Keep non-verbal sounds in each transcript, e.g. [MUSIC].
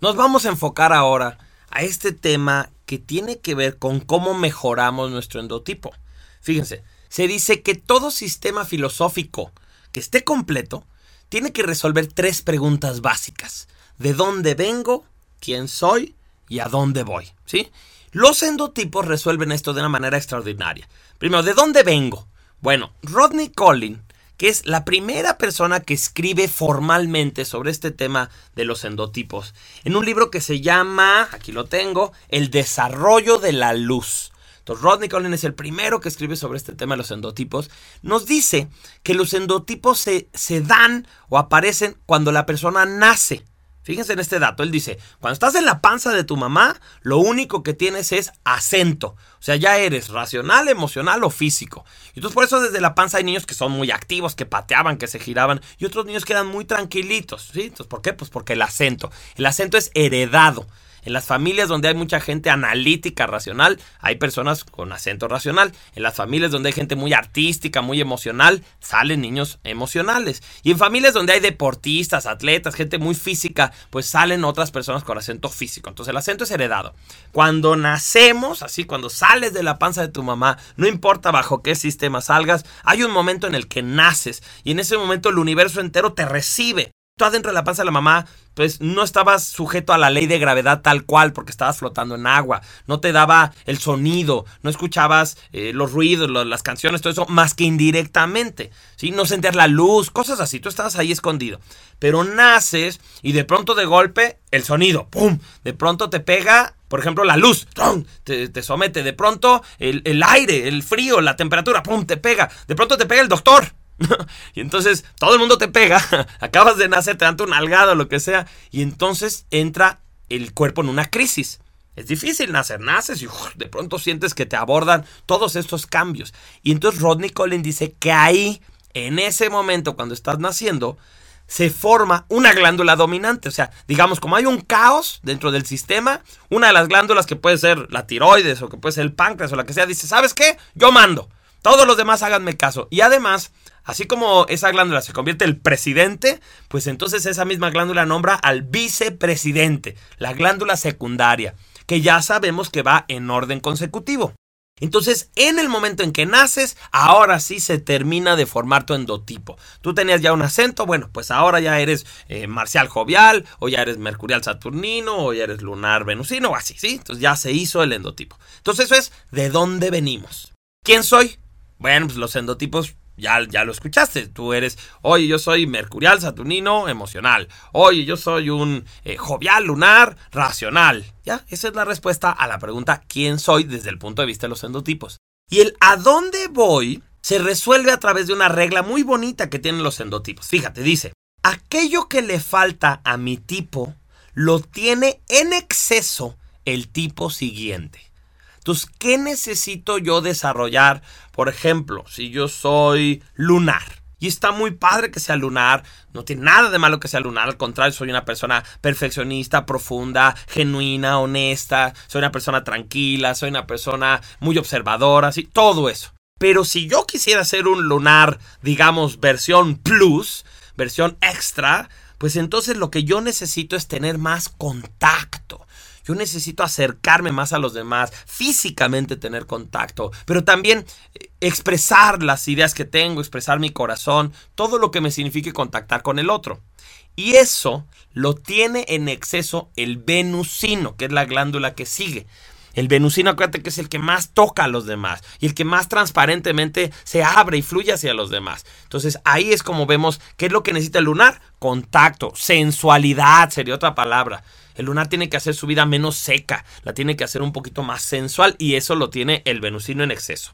Nos vamos a enfocar ahora a este tema que tiene que ver con cómo mejoramos nuestro endotipo. Fíjense, se dice que todo sistema filosófico que esté completo tiene que resolver tres preguntas básicas. ¿De dónde vengo? ¿Quién soy? ¿Y a dónde voy? ¿Sí? Los endotipos resuelven esto de una manera extraordinaria. Primero, ¿de dónde vengo? Bueno, Rodney Collin que es la primera persona que escribe formalmente sobre este tema de los endotipos, en un libro que se llama, aquí lo tengo, El desarrollo de la luz. Entonces, Rodney Collins es el primero que escribe sobre este tema de los endotipos. Nos dice que los endotipos se, se dan o aparecen cuando la persona nace. Fíjense en este dato, él dice, cuando estás en la panza de tu mamá, lo único que tienes es acento. O sea, ya eres racional, emocional o físico. Y entonces por eso desde la panza hay niños que son muy activos, que pateaban, que se giraban, y otros niños que eran muy tranquilitos. ¿sí? Entonces, ¿por qué? Pues porque el acento. El acento es heredado. En las familias donde hay mucha gente analítica, racional, hay personas con acento racional. En las familias donde hay gente muy artística, muy emocional, salen niños emocionales. Y en familias donde hay deportistas, atletas, gente muy física, pues salen otras personas con acento físico. Entonces el acento es heredado. Cuando nacemos, así, cuando sales de la panza de tu mamá, no importa bajo qué sistema salgas, hay un momento en el que naces y en ese momento el universo entero te recibe tú adentro de la panza de la mamá, pues no estabas sujeto a la ley de gravedad tal cual porque estabas flotando en agua, no te daba el sonido, no escuchabas eh, los ruidos, las canciones, todo eso, más que indirectamente, ¿sí? No sentías la luz, cosas así, tú estabas ahí escondido. Pero naces y de pronto de golpe el sonido, ¡pum! De pronto te pega por ejemplo, la luz, te, te, somete. De pronto, el, el, aire, el frío, la temperatura, ¡pum! te pega. De pronto te pega el doctor. [LAUGHS] y entonces todo el mundo te pega, [LAUGHS] acabas de nacer, te dan tu nalgada o lo que sea, y entonces entra el cuerpo en una crisis. Es difícil nacer, naces y de pronto sientes que te abordan todos estos cambios. Y entonces Rodney Collins dice que ahí, en ese momento, cuando estás naciendo, se forma una glándula dominante. O sea, digamos, como hay un caos dentro del sistema, una de las glándulas que puede ser la tiroides o que puede ser el páncreas o la que sea, dice, ¿sabes qué? Yo mando. Todos los demás háganme caso. Y además, así como esa glándula se convierte en el presidente, pues entonces esa misma glándula nombra al vicepresidente, la glándula secundaria, que ya sabemos que va en orden consecutivo. Entonces, en el momento en que naces, ahora sí se termina de formar tu endotipo. Tú tenías ya un acento, bueno, pues ahora ya eres eh, marcial jovial, o ya eres mercurial saturnino, o ya eres lunar venusino, o así, ¿sí? Entonces ya se hizo el endotipo. Entonces eso es de dónde venimos. ¿Quién soy? Bueno, pues los endotipos ya, ya, lo escuchaste. Tú eres, oye, yo soy mercurial, saturnino, emocional. Oye, yo soy un eh, jovial, lunar, racional. Ya, esa es la respuesta a la pregunta ¿quién soy desde el punto de vista de los endotipos? Y el ¿a dónde voy? se resuelve a través de una regla muy bonita que tienen los endotipos. Fíjate, dice, aquello que le falta a mi tipo lo tiene en exceso el tipo siguiente. ¿Qué necesito yo desarrollar? Por ejemplo, si yo soy lunar. Y está muy padre que sea lunar, no tiene nada de malo que sea lunar, al contrario, soy una persona perfeccionista, profunda, genuina, honesta, soy una persona tranquila, soy una persona muy observadora, así, todo eso. Pero si yo quisiera ser un lunar, digamos, versión plus, versión extra, pues entonces lo que yo necesito es tener más contacto. Yo necesito acercarme más a los demás, físicamente tener contacto, pero también eh, expresar las ideas que tengo, expresar mi corazón, todo lo que me signifique contactar con el otro. Y eso lo tiene en exceso el venusino, que es la glándula que sigue. El venusino, acuérdate que es el que más toca a los demás y el que más transparentemente se abre y fluye hacia los demás. Entonces ahí es como vemos qué es lo que necesita el lunar. Contacto, sensualidad sería otra palabra. El lunar tiene que hacer su vida menos seca, la tiene que hacer un poquito más sensual y eso lo tiene el venusino en exceso.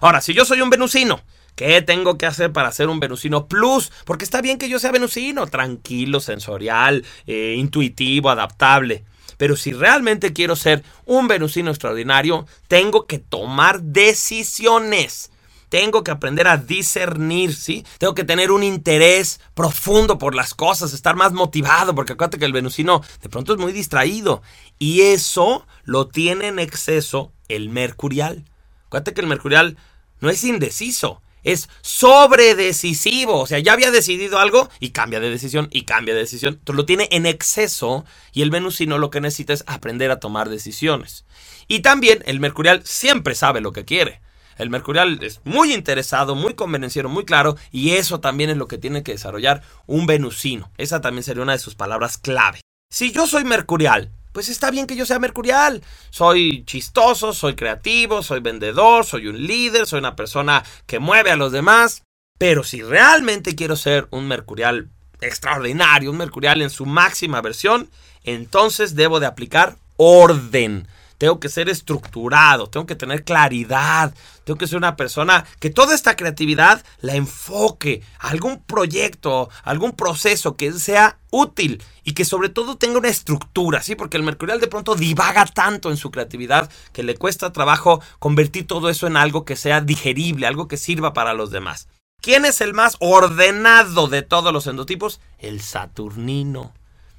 Ahora, si yo soy un venusino, ¿qué tengo que hacer para ser un venusino plus? Porque está bien que yo sea venusino, tranquilo, sensorial, eh, intuitivo, adaptable. Pero si realmente quiero ser un venusino extraordinario, tengo que tomar decisiones. Tengo que aprender a discernir, ¿sí? Tengo que tener un interés profundo por las cosas, estar más motivado, porque acuérdate que el venusino de pronto es muy distraído. Y eso lo tiene en exceso el mercurial. Acuérdate que el mercurial no es indeciso, es sobredecisivo. O sea, ya había decidido algo y cambia de decisión y cambia de decisión. Lo tiene en exceso y el venusino lo que necesita es aprender a tomar decisiones. Y también el mercurial siempre sabe lo que quiere. El mercurial es muy interesado, muy convenenciero, muy claro, y eso también es lo que tiene que desarrollar un venusino. Esa también sería una de sus palabras clave. Si yo soy mercurial, pues está bien que yo sea mercurial. Soy chistoso, soy creativo, soy vendedor, soy un líder, soy una persona que mueve a los demás. Pero si realmente quiero ser un mercurial extraordinario, un mercurial en su máxima versión, entonces debo de aplicar orden tengo que ser estructurado, tengo que tener claridad, tengo que ser una persona que toda esta creatividad la enfoque a algún proyecto, algún proceso que sea útil y que sobre todo tenga una estructura, ¿sí? Porque el mercurial de pronto divaga tanto en su creatividad que le cuesta trabajo convertir todo eso en algo que sea digerible, algo que sirva para los demás. ¿Quién es el más ordenado de todos los endotipos? El Saturnino.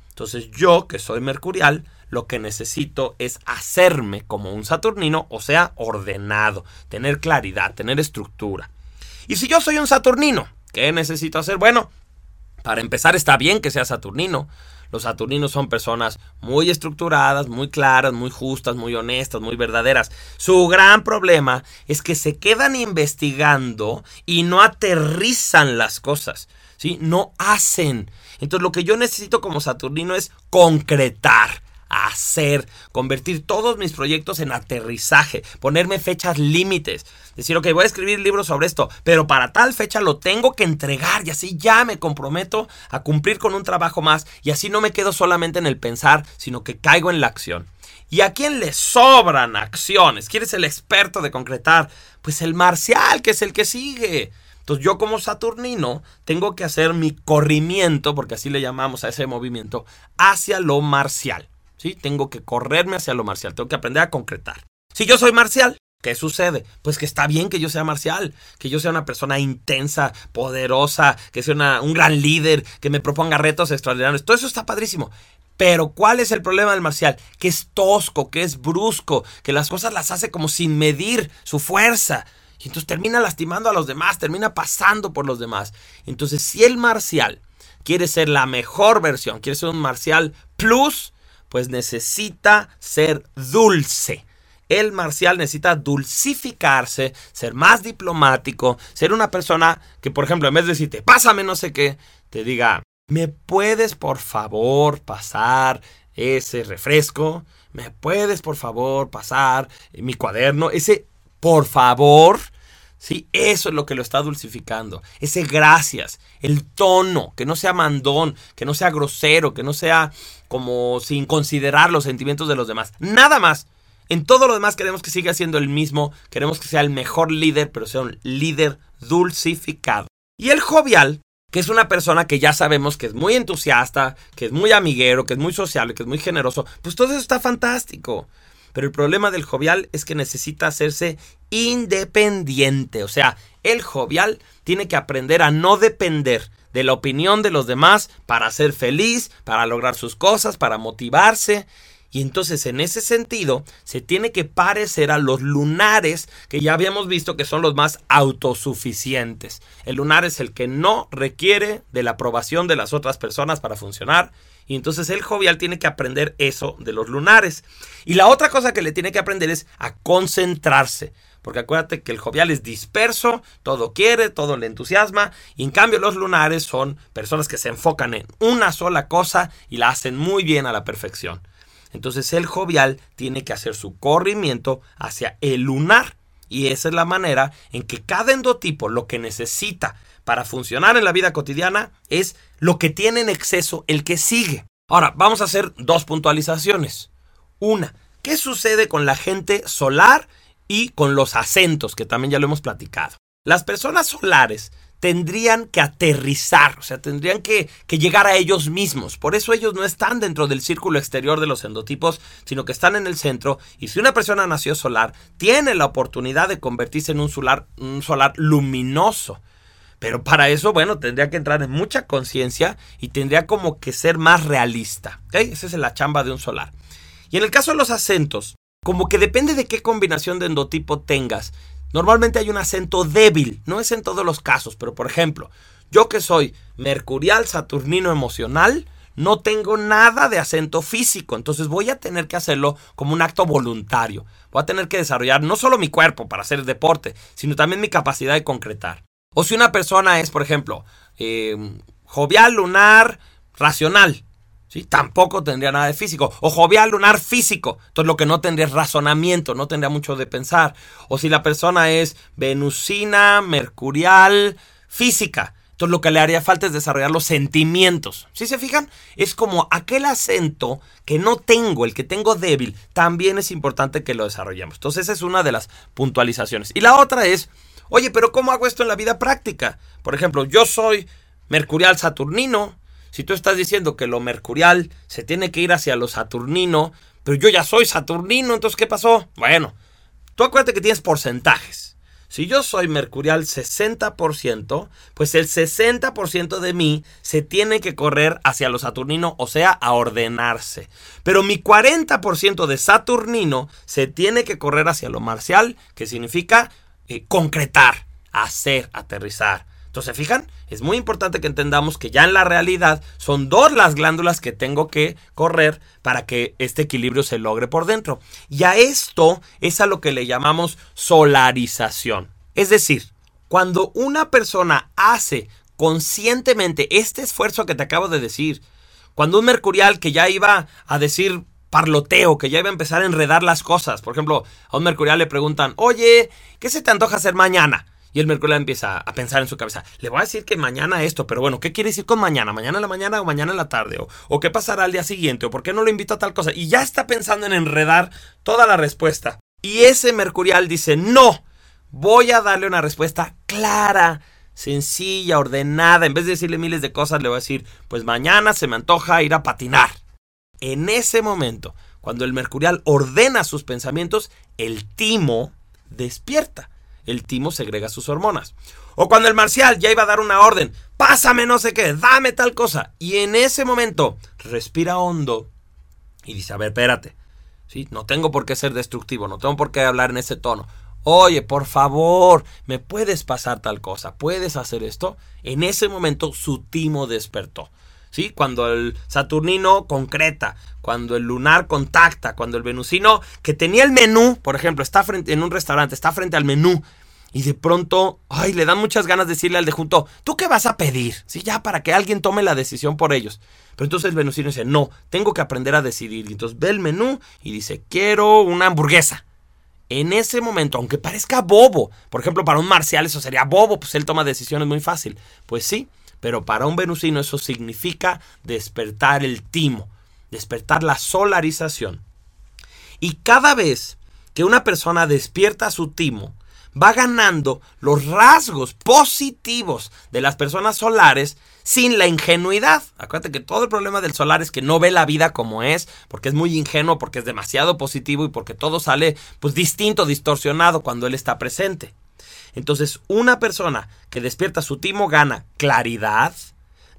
Entonces yo, que soy mercurial, lo que necesito es hacerme como un Saturnino, o sea, ordenado, tener claridad, tener estructura. Y si yo soy un Saturnino, ¿qué necesito hacer? Bueno, para empezar está bien que sea Saturnino. Los Saturninos son personas muy estructuradas, muy claras, muy justas, muy honestas, muy verdaderas. Su gran problema es que se quedan investigando y no aterrizan las cosas. ¿sí? No hacen. Entonces lo que yo necesito como Saturnino es concretar hacer, convertir todos mis proyectos en aterrizaje, ponerme fechas límites, decir, ok, voy a escribir libros sobre esto, pero para tal fecha lo tengo que entregar y así ya me comprometo a cumplir con un trabajo más y así no me quedo solamente en el pensar, sino que caigo en la acción. ¿Y a quién le sobran acciones? ¿Quién es el experto de concretar? Pues el marcial, que es el que sigue. Entonces yo como Saturnino tengo que hacer mi corrimiento, porque así le llamamos a ese movimiento, hacia lo marcial. Tengo que correrme hacia lo marcial, tengo que aprender a concretar. Si yo soy marcial, ¿qué sucede? Pues que está bien que yo sea marcial, que yo sea una persona intensa, poderosa, que sea un gran líder, que me proponga retos extraordinarios. Todo eso está padrísimo. Pero ¿cuál es el problema del marcial? Que es tosco, que es brusco, que las cosas las hace como sin medir su fuerza. Y entonces termina lastimando a los demás, termina pasando por los demás. Entonces, si el marcial quiere ser la mejor versión, quiere ser un marcial plus, pues necesita ser dulce. El marcial necesita dulcificarse, ser más diplomático, ser una persona que, por ejemplo, en vez de decirte, pásame no sé qué, te diga, ¿me puedes por favor pasar ese refresco? ¿Me puedes por favor pasar mi cuaderno? Ese por favor Sí, eso es lo que lo está dulcificando. Ese gracias, el tono, que no sea mandón, que no sea grosero, que no sea como sin considerar los sentimientos de los demás. Nada más. En todo lo demás queremos que siga siendo el mismo, queremos que sea el mejor líder, pero sea un líder dulcificado. Y el jovial, que es una persona que ya sabemos que es muy entusiasta, que es muy amiguero, que es muy sociable, que es muy generoso, pues todo eso está fantástico. Pero el problema del jovial es que necesita hacerse independiente. O sea, el jovial tiene que aprender a no depender de la opinión de los demás para ser feliz, para lograr sus cosas, para motivarse. Y entonces en ese sentido se tiene que parecer a los lunares que ya habíamos visto que son los más autosuficientes. El lunar es el que no requiere de la aprobación de las otras personas para funcionar y entonces el jovial tiene que aprender eso de los lunares. Y la otra cosa que le tiene que aprender es a concentrarse. Porque acuérdate que el jovial es disperso, todo quiere, todo le entusiasma. Y en cambio los lunares son personas que se enfocan en una sola cosa y la hacen muy bien a la perfección. Entonces el jovial tiene que hacer su corrimiento hacia el lunar. Y esa es la manera en que cada endotipo lo que necesita para funcionar en la vida cotidiana es lo que tiene en exceso el que sigue. Ahora, vamos a hacer dos puntualizaciones. Una, ¿qué sucede con la gente solar y con los acentos, que también ya lo hemos platicado? Las personas solares tendrían que aterrizar, o sea, tendrían que, llegar a ellos mismos. Por eso ellos no están dentro del círculo exterior de los endotipos, sino que están en el centro. Y si una persona nació solar, tiene la oportunidad de convertirse en un solar, un solar luminoso. Pero para eso, bueno, tendría que entrar en mucha conciencia y tendría como que ser más realista. Esa es la chamba de un solar. Y en el caso de los acentos, como que depende de qué combinación de endotipo tengas, normalmente hay un acento débil. No es en todos los casos, pero por ejemplo, yo que soy mercurial saturnino emocional, no tengo nada de acento físico, entonces voy a tener que hacerlo como un acto voluntario. Voy a tener que desarrollar no solo mi cuerpo para hacer deporte, sino también mi capacidad de concretar. O si una persona es, por ejemplo, eh, jovial, lunar, racional, tampoco tendría nada de físico. O jovial, lunar, físico. Entonces lo que no tendría es razonamiento, no tendría mucho de pensar. O si la persona es venusina, mercurial, física. Entonces lo que le haría falta es desarrollar los sentimientos. ¿Sí se fijan? Es como aquel acento que no tengo, el que tengo débil, también es importante que lo desarrollemos. Entonces esa es una de las puntualizaciones. Y la otra es, oye, pero ¿cómo hago esto en la vida práctica? Por ejemplo, yo soy mercurial saturnino. Si tú estás diciendo que lo mercurial se tiene que ir hacia lo saturnino, pero yo ya soy saturnino, entonces ¿qué pasó? Bueno, tú acuérdate que tienes porcentajes. Si yo soy mercurial 60%, pues el 60% de mí se tiene que correr hacia lo saturnino, o sea, a ordenarse. Pero mi 40% de saturnino se tiene que correr hacia lo marcial, que significa eh, concretar, hacer, aterrizar. Entonces, ¿se fijan? Es muy importante que entendamos que ya en la realidad son dos las glándulas que tengo que correr para que este equilibrio se logre por dentro. Y a esto es a lo que le llamamos solarización. Es decir, cuando una persona hace conscientemente este esfuerzo que te acabo de decir, cuando un mercurial que ya iba a decir parloteo, que ya iba a empezar a enredar las cosas, por ejemplo, a un mercurial le preguntan, oye, ¿qué se te antoja hacer mañana? Y el Mercurio empieza a pensar en su cabeza, le voy a decir que mañana esto, pero bueno, ¿qué quiere decir con mañana? ¿Mañana en la mañana o mañana en la tarde? ¿O, o qué pasará al día siguiente? ¿O por qué no lo invito a tal cosa? Y ya está pensando en enredar toda la respuesta. Y ese Mercurial dice, no, voy a darle una respuesta clara, sencilla, ordenada. En vez de decirle miles de cosas, le voy a decir, pues mañana se me antoja ir a patinar. En ese momento, cuando el Mercurial ordena sus pensamientos, el timo despierta el timo segrega sus hormonas. O cuando el marcial ya iba a dar una orden, pásame no sé qué, dame tal cosa. Y en ese momento respira hondo y dice, a ver, espérate. ¿Sí? No tengo por qué ser destructivo, no tengo por qué hablar en ese tono. Oye, por favor, ¿me puedes pasar tal cosa? ¿Puedes hacer esto? En ese momento su timo despertó. ¿Sí? Cuando el Saturnino concreta, cuando el lunar contacta, cuando el venusino que tenía el menú, por ejemplo, está frente en un restaurante, está frente al menú y de pronto, ay, le dan muchas ganas de decirle al de junto, ¿tú qué vas a pedir? Sí, ya para que alguien tome la decisión por ellos. Pero entonces el venusino dice, no, tengo que aprender a decidir. Y entonces ve el menú y dice, quiero una hamburguesa. En ese momento, aunque parezca bobo, por ejemplo, para un marcial eso sería bobo, pues él toma decisiones muy fácil. Pues sí, pero para un venusino eso significa despertar el timo, despertar la solarización. Y cada vez que una persona despierta su timo, va ganando los rasgos positivos de las personas solares sin la ingenuidad. Acuérdate que todo el problema del solar es que no ve la vida como es, porque es muy ingenuo, porque es demasiado positivo y porque todo sale pues distinto, distorsionado cuando él está presente. Entonces, una persona que despierta su timo gana claridad,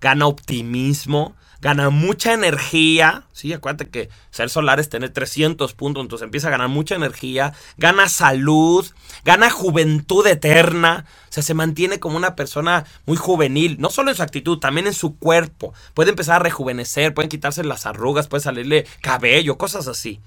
gana optimismo, gana mucha energía, ¿sí? Acuérdate que ser solar es tener 300 puntos, entonces empieza a ganar mucha energía, gana salud, gana juventud eterna, o sea, se mantiene como una persona muy juvenil, no solo en su actitud, también en su cuerpo, puede empezar a rejuvenecer, pueden quitarse las arrugas, puede salirle cabello, cosas así.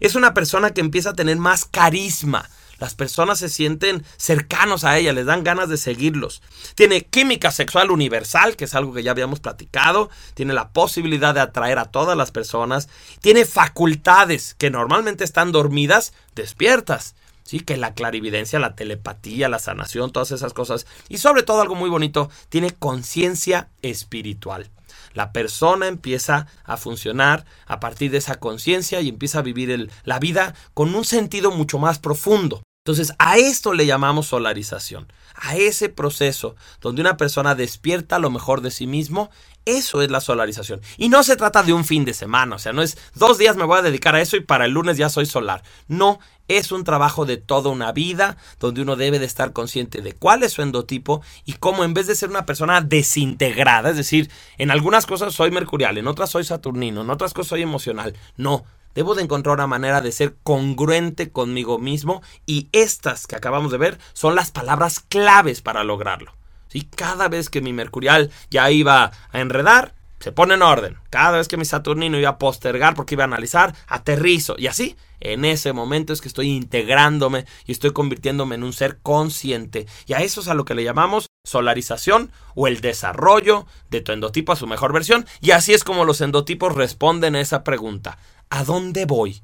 Es una persona que empieza a tener más carisma, las personas se sienten cercanos a ella, les dan ganas de seguirlos. Tiene química sexual universal, que es algo que ya habíamos platicado. Tiene la posibilidad de atraer a todas las personas. Tiene facultades que normalmente están dormidas, despiertas. Sí, que la clarividencia, la telepatía, la sanación, todas esas cosas. Y sobre todo algo muy bonito, tiene conciencia espiritual. La persona empieza a funcionar a partir de esa conciencia y empieza a vivir la vida con un sentido mucho más profundo. Entonces, a esto le llamamos solarización, a ese proceso donde una persona despierta lo mejor de sí mismo, eso es la solarización. Y no se trata de un fin de semana, o sea, no es dos días me voy a dedicar a eso y para el lunes ya soy solar. No, es un trabajo de toda una vida donde uno debe de estar consciente de cuál es su endotipo y cómo en vez de ser una persona desintegrada, es decir, en algunas cosas soy mercurial, en otras soy saturnino, en otras cosas soy emocional, no, Debo de encontrar una manera de ser congruente conmigo mismo y estas que acabamos de ver son las palabras claves para lograrlo. ¿Sí? Cada vez que mi mercurial ya iba a enredar, se pone en orden. Cada vez que mi Saturnino iba a postergar porque iba a analizar, aterrizo. Y así, en ese momento es que estoy integrándome y estoy convirtiéndome en un ser consciente. Y a eso es a lo que le llamamos solarización o el desarrollo de tu endotipo a su mejor versión. Y así es como los endotipos responden a esa pregunta. ¿A dónde voy?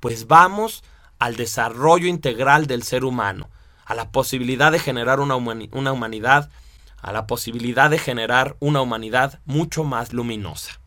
Pues vamos al desarrollo integral del ser humano, a la posibilidad de generar una, una humanidad, a la posibilidad de generar una humanidad mucho más luminosa.